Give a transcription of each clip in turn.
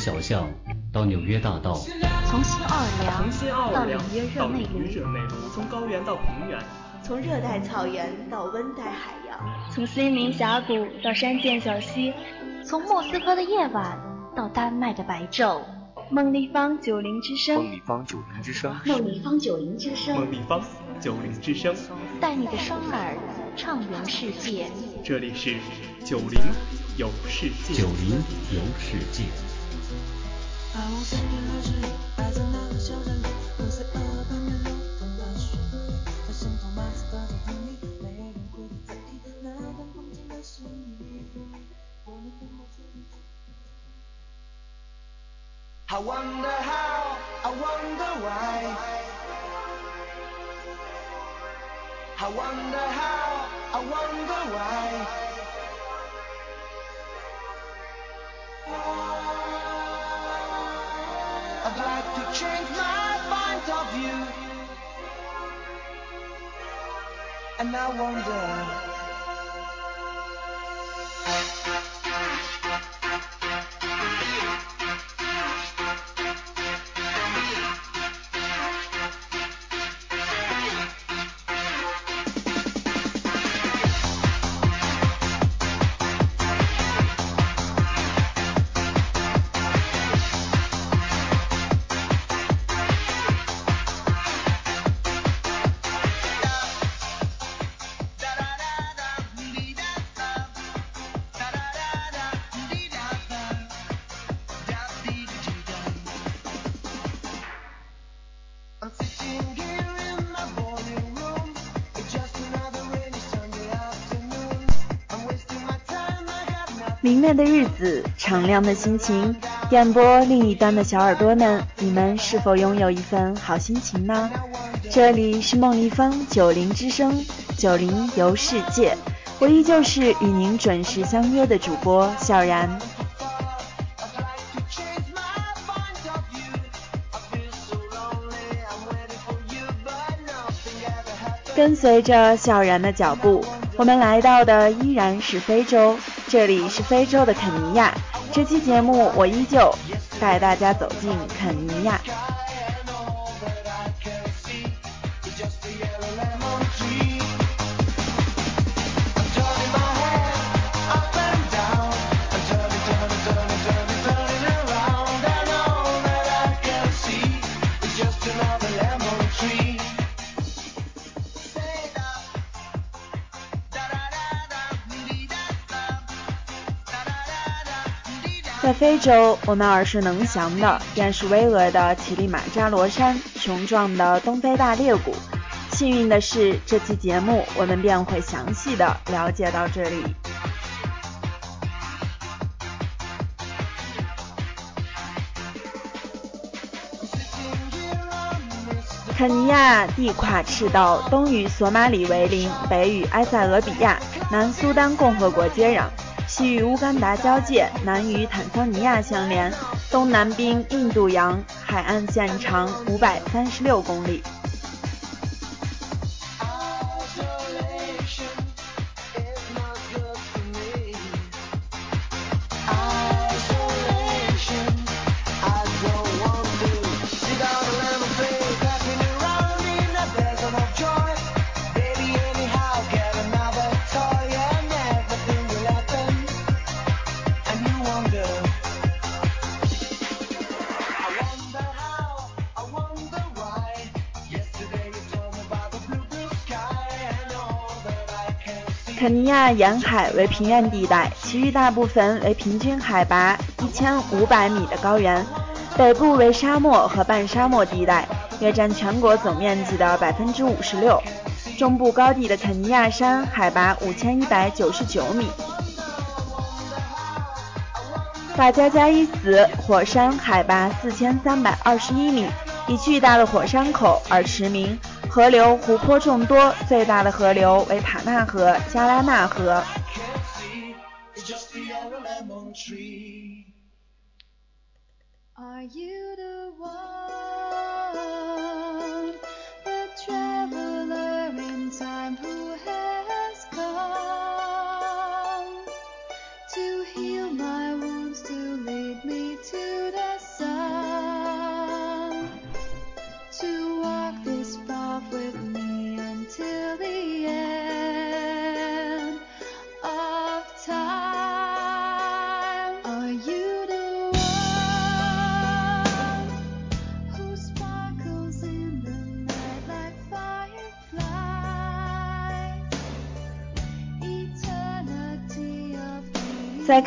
小巷到纽约大道，从新奥尔良到纽约热内卢，从高原到平原，从热带草原到温带海洋，从森林峡谷到山涧小溪，从莫斯科的夜晚到丹麦的白昼。梦立方九零之声，梦立方九零之声，梦立方九零之声，梦立方九零之声，带你的双耳畅游世界。这里是九零游世界，九零游世界。I wonder how, I wonder why. I wonder how, I wonder why. And I wonder. 明媚的日子，敞亮的心情，电波另一端的小耳朵们，你们是否拥有一份好心情呢？这里是梦立方九零之声，九零游世界，我依旧是与您准时相约的主播笑然。跟随着笑然的脚步，我们来到的依然是非洲。这里是非洲的肯尼亚，这期节目我依旧带大家走进肯尼亚。非洲，我们耳熟能详的便是巍峨的乞力马扎罗山、雄壮的东非大裂谷。幸运的是，这期节目我们便会详细的了解到这里。肯尼亚地跨赤道，东与索马里为邻，北与埃塞俄比亚、南苏丹共和国接壤。西与乌干达交界，南与坦桑尼亚相连，东南濒印度洋，海岸线长五百三十六公里。肯尼亚沿海为平原地带，其余大部分为平均海拔一千五百米的高原。北部为沙漠和半沙漠地带，约占全国总面积的百分之五十六。中部高地的肯尼亚山海拔五千一百九十九米。法加加伊斯火山海拔四千三百二十一米，以巨大的火山口而驰名。河流、湖泊众多，最大的河流为塔纳河、加拉纳河。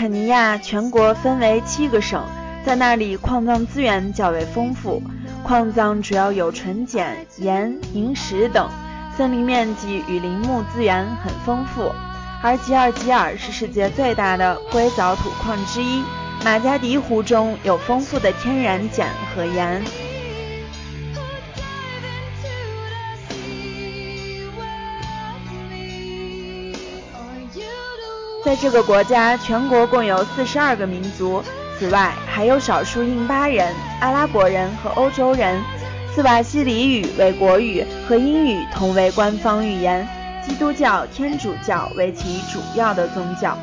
肯尼亚，全国分为七个省，在那里矿藏资源较为丰富，矿藏主要有纯碱、盐、萤石等，森林面积与林木资源很丰富。而吉尔吉尔是世界最大的硅藻土矿之一，马加迪湖中有丰富的天然碱和盐。在这个国家，全国共有四十二个民族，此外还有少数印巴人、阿拉伯人和欧洲人。斯瓦希里语为国语，和英语同为官方语言。基督教、天主教为其主要的宗教。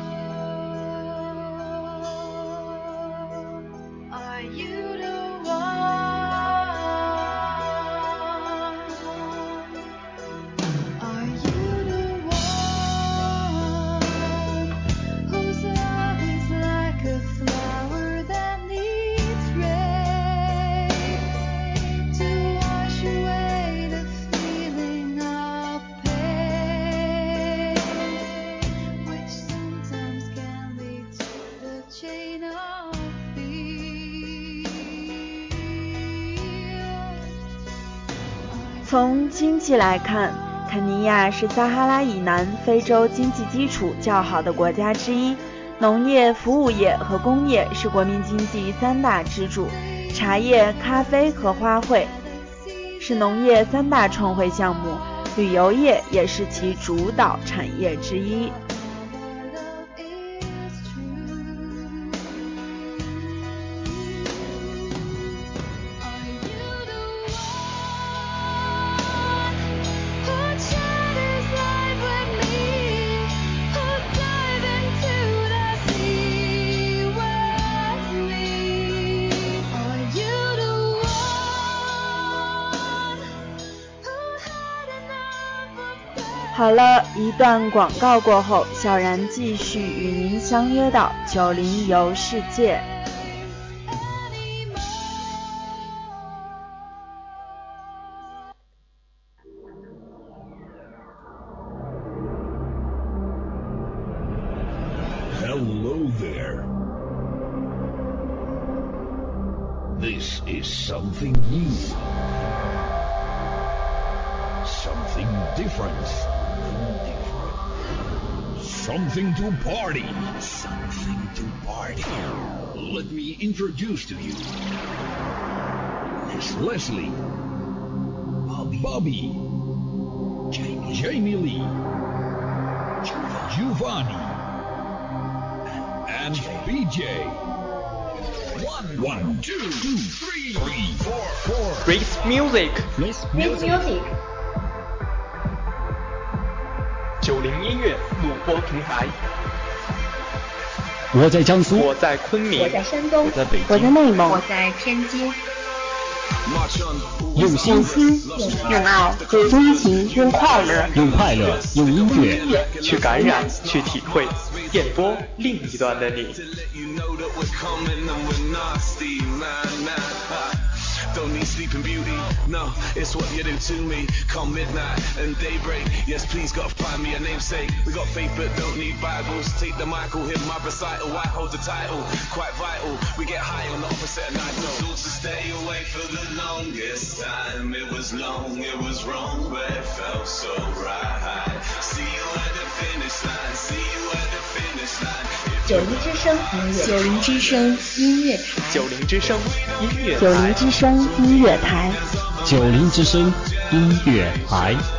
济来看，肯尼亚是撒哈拉以南非洲经济基础较好的国家之一，农业、服务业和工业是国民经济三大支柱，茶叶、咖啡和花卉是农业三大创汇项目，旅游业也是其主导产业之一。好了一段广告过后，小然继续与您相约到九零游世界。to party. Something to party. Let me introduce to you. Miss Leslie. Bobby. Bobby. Jamie. Jamie Lee. Giovanni. And BJ. One, one, two, two, three, three, four, four. Race Music， Race Music，九零音乐录播平台。 我在江苏，我在昆明，我在山东，我在北我在京，内蒙，我在天津，用心。用心，用爱，用激情，用快乐，用快乐，用音乐，去感染，去体会，电波另一端的你。Don't need sleeping beauty, no, it's what you do to me. Come midnight and daybreak, yes, please gotta find me a namesake. We got faith but don't need Bibles. Take the Michael, hit my recital, I hold the title, quite vital. We get high on the opposite of night, no. So to stay awake for the longest time, it was long, it was wrong, but it felt so right. See you at the finish line, see you at the finish line. 九零之声音乐，九零之声音乐台，九零之声音乐台，九零之声 音乐台。九零之声音乐台。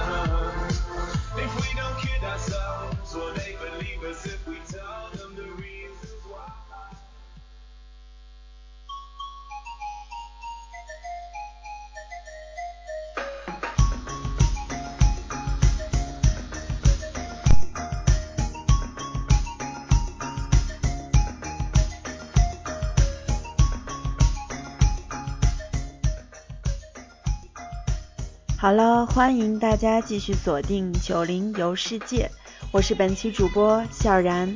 好了，欢迎大家继续锁定九零游世界，我是本期主播笑然。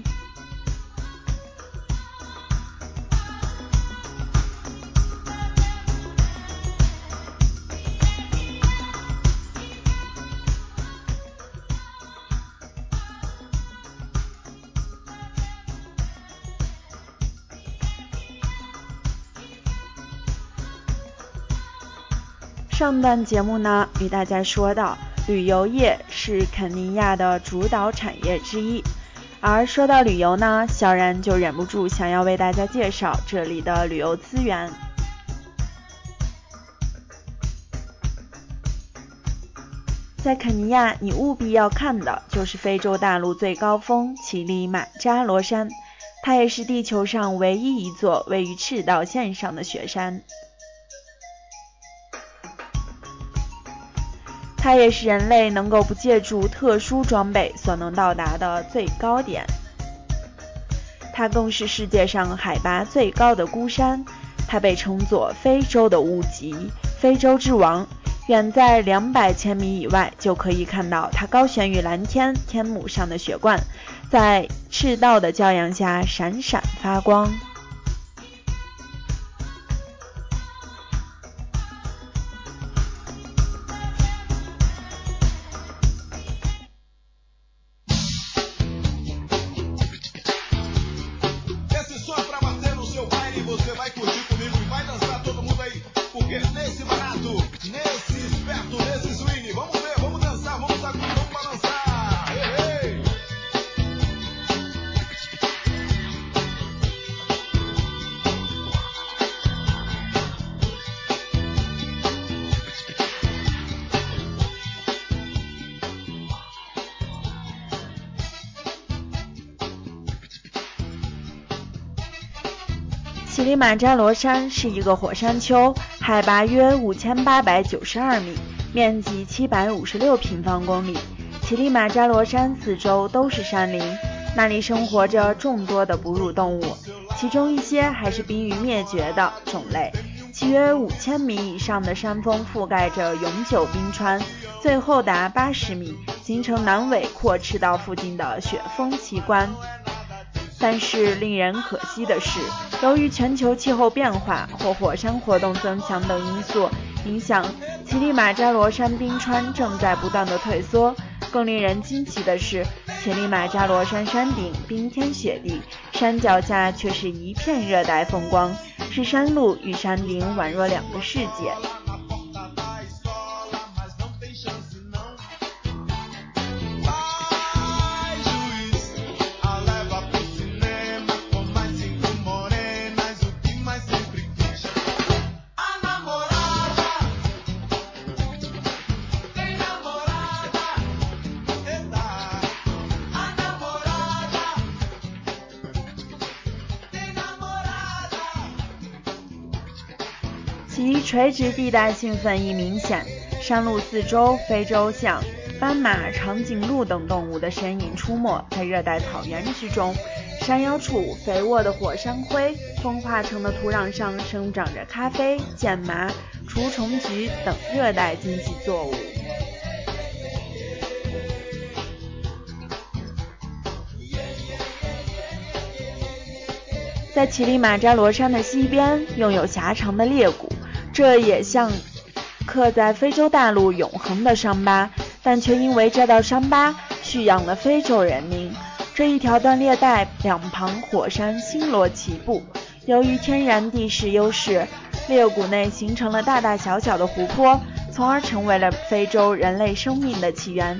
上段节目呢，与大家说到，旅游业是肯尼亚的主导产业之一。而说到旅游呢，小然就忍不住想要为大家介绍这里的旅游资源。在肯尼亚，你务必要看的就是非洲大陆最高峰乞力马扎罗山，它也是地球上唯一一座位于赤道线上的雪山。它也是人类能够不借助特殊装备所能到达的最高点。它更是世界上海拔最高的孤山，它被称作非洲的屋脊、非洲之王。远在两百千米以外，就可以看到它高悬于蓝天天幕上的雪冠，在赤道的骄阳下闪闪发光。乞力马扎罗山是一个火山丘，海拔约五千八百九十二米，面积七百五十六平方公里。乞力马扎罗山四周都是山林，那里生活着众多的哺乳动物，其中一些还是濒于灭绝的种类。其约五千米以上的山峰覆盖着永久冰川，最厚达八十米，形成南纬阔赤道附近的雪峰奇观。但是令人可惜的是，由于全球气候变化或火山活动增强等因素影响，乞力马扎罗山冰川正在不断的退缩。更令人惊奇的是，乞力马扎罗山山顶冰天雪地，山脚下却是一片热带风光，是山路与山顶宛若两个世界。其垂直地带兴奋亦明显，山路四周，非洲象、斑马、长颈鹿等动物的身影出没在热带草原之中。山腰处，肥沃的火山灰风化成的土壤上生长着咖啡、剑麻、除虫菊等热带经济作物。在乞力马扎罗山的西边，拥有狭长的裂谷。这也像刻在非洲大陆永恒的伤疤，但却因为这道伤疤蓄养了非洲人民。这一条断裂带两旁火山星罗棋布，由于天然地势优势，裂谷内形成了大大小小的湖泊，从而成为了非洲人类生命的起源。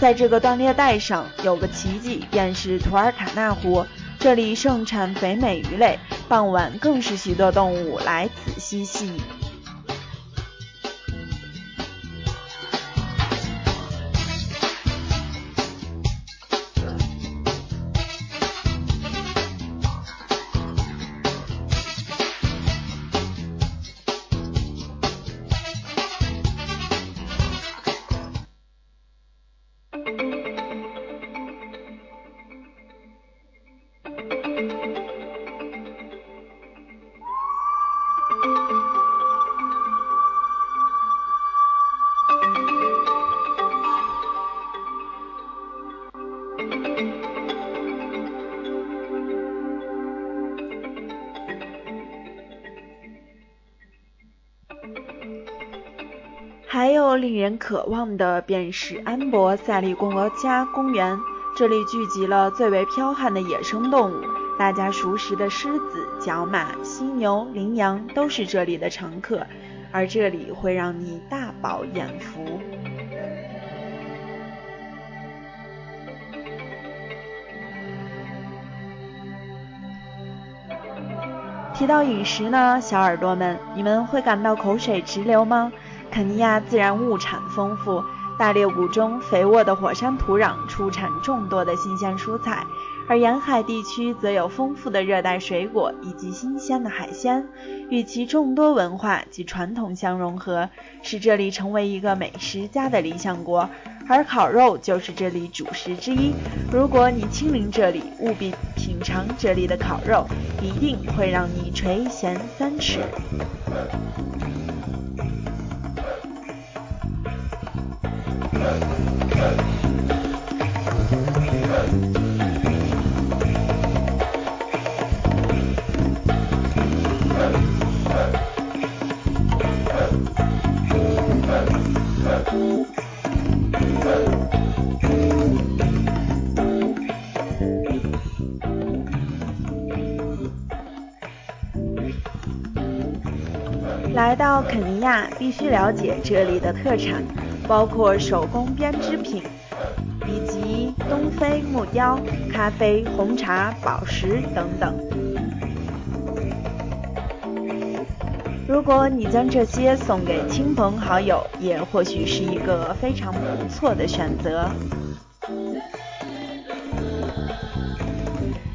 在这个断裂带上有个奇迹，便是图尔卡纳湖，这里盛产肥美鱼类，傍晚更是许多动物来此机器。令人渴望的，便是安博塞利国家公园。这里聚集了最为剽悍的野生动物，大家熟识的狮子、角马、犀牛、羚羊都是这里的常客。而这里会让你大饱眼福。提到饮食呢，小耳朵们，你们会感到口水直流吗？肯尼亚自然物产丰富，大裂谷中肥沃的火山土壤出产众多的新鲜蔬菜。而沿海地区则有丰富的热带水果以及新鲜的海鲜，与其众多文化及传统相融合，使这里成为一个美食家的理想国。而烤肉就是这里主食之一。如果你亲临这里，务必品尝这里的烤肉，一定会让你垂涎三尺。必须了解这里的特产，包括手工编织品，以及东非木雕、咖啡、红茶、宝石等等。如果你将这些送给亲朋好友，也或许是一个非常不错的选择。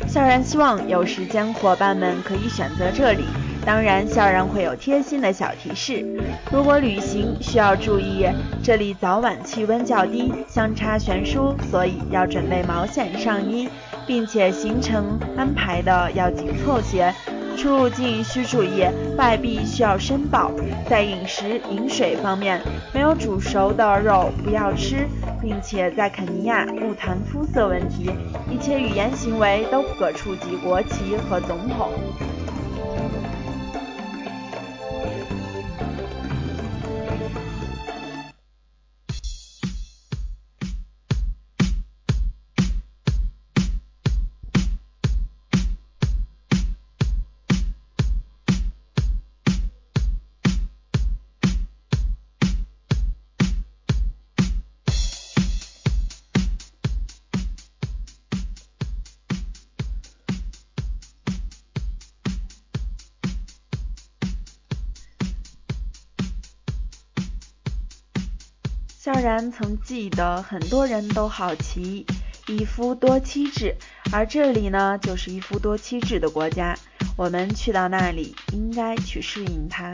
校然希望有时间伙伴们可以选择这里。当然，校然会有贴心的小提示。如果旅行需要注意，这里早晚气温较低，相差悬殊，所以要准备毛线上衣，并且行程安排的要紧凑些。出入境需注意，外币需要申报。在饮食饮水方面，没有煮熟的肉不要吃，并且在肯尼亚勿谈肤色问题，一切语言行为都不可触及国旗和总统。当然曾记得，很多人都好奇一夫多妻制，而这里呢，就是一夫多妻制的国家。我们去到那里，应该去适应它。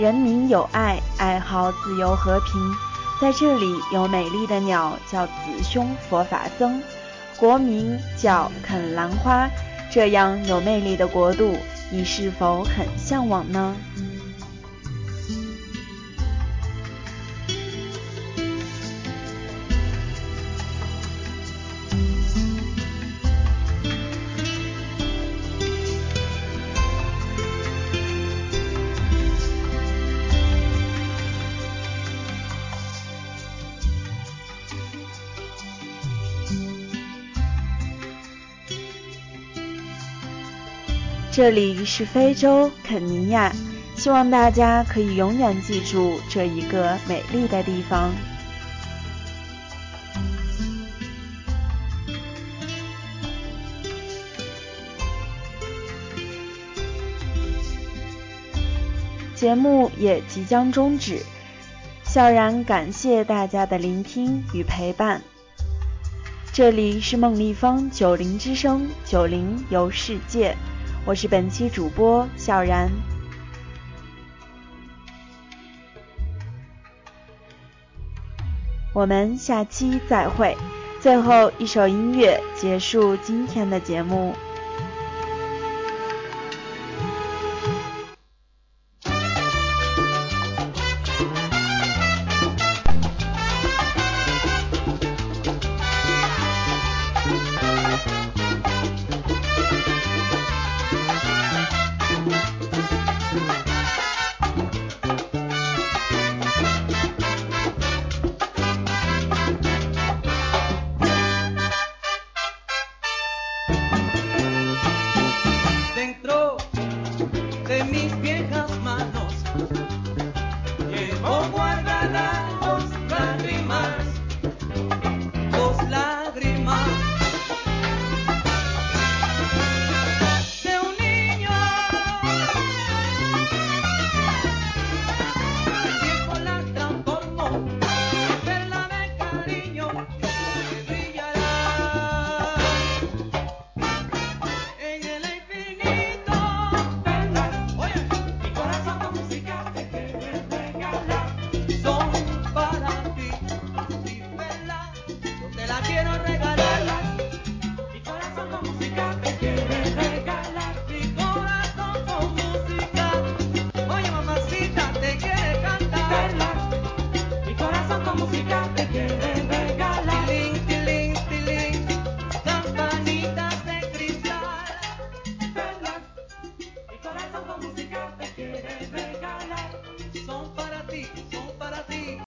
人民有爱，爱好自由和平。在这里有美丽的鸟，叫子兄佛法僧，国名叫肯兰花。这样有魅力的国度，你是否很向往呢？这里是非洲肯尼亚，希望大家可以永远记住这一个美丽的地方。节目也即将终止，笑然感谢大家的聆听与陪伴。这里是梦立方九零之声，九零游世界，我是本期主播小然。我们下期再会。最后一首音乐结束今天的节目。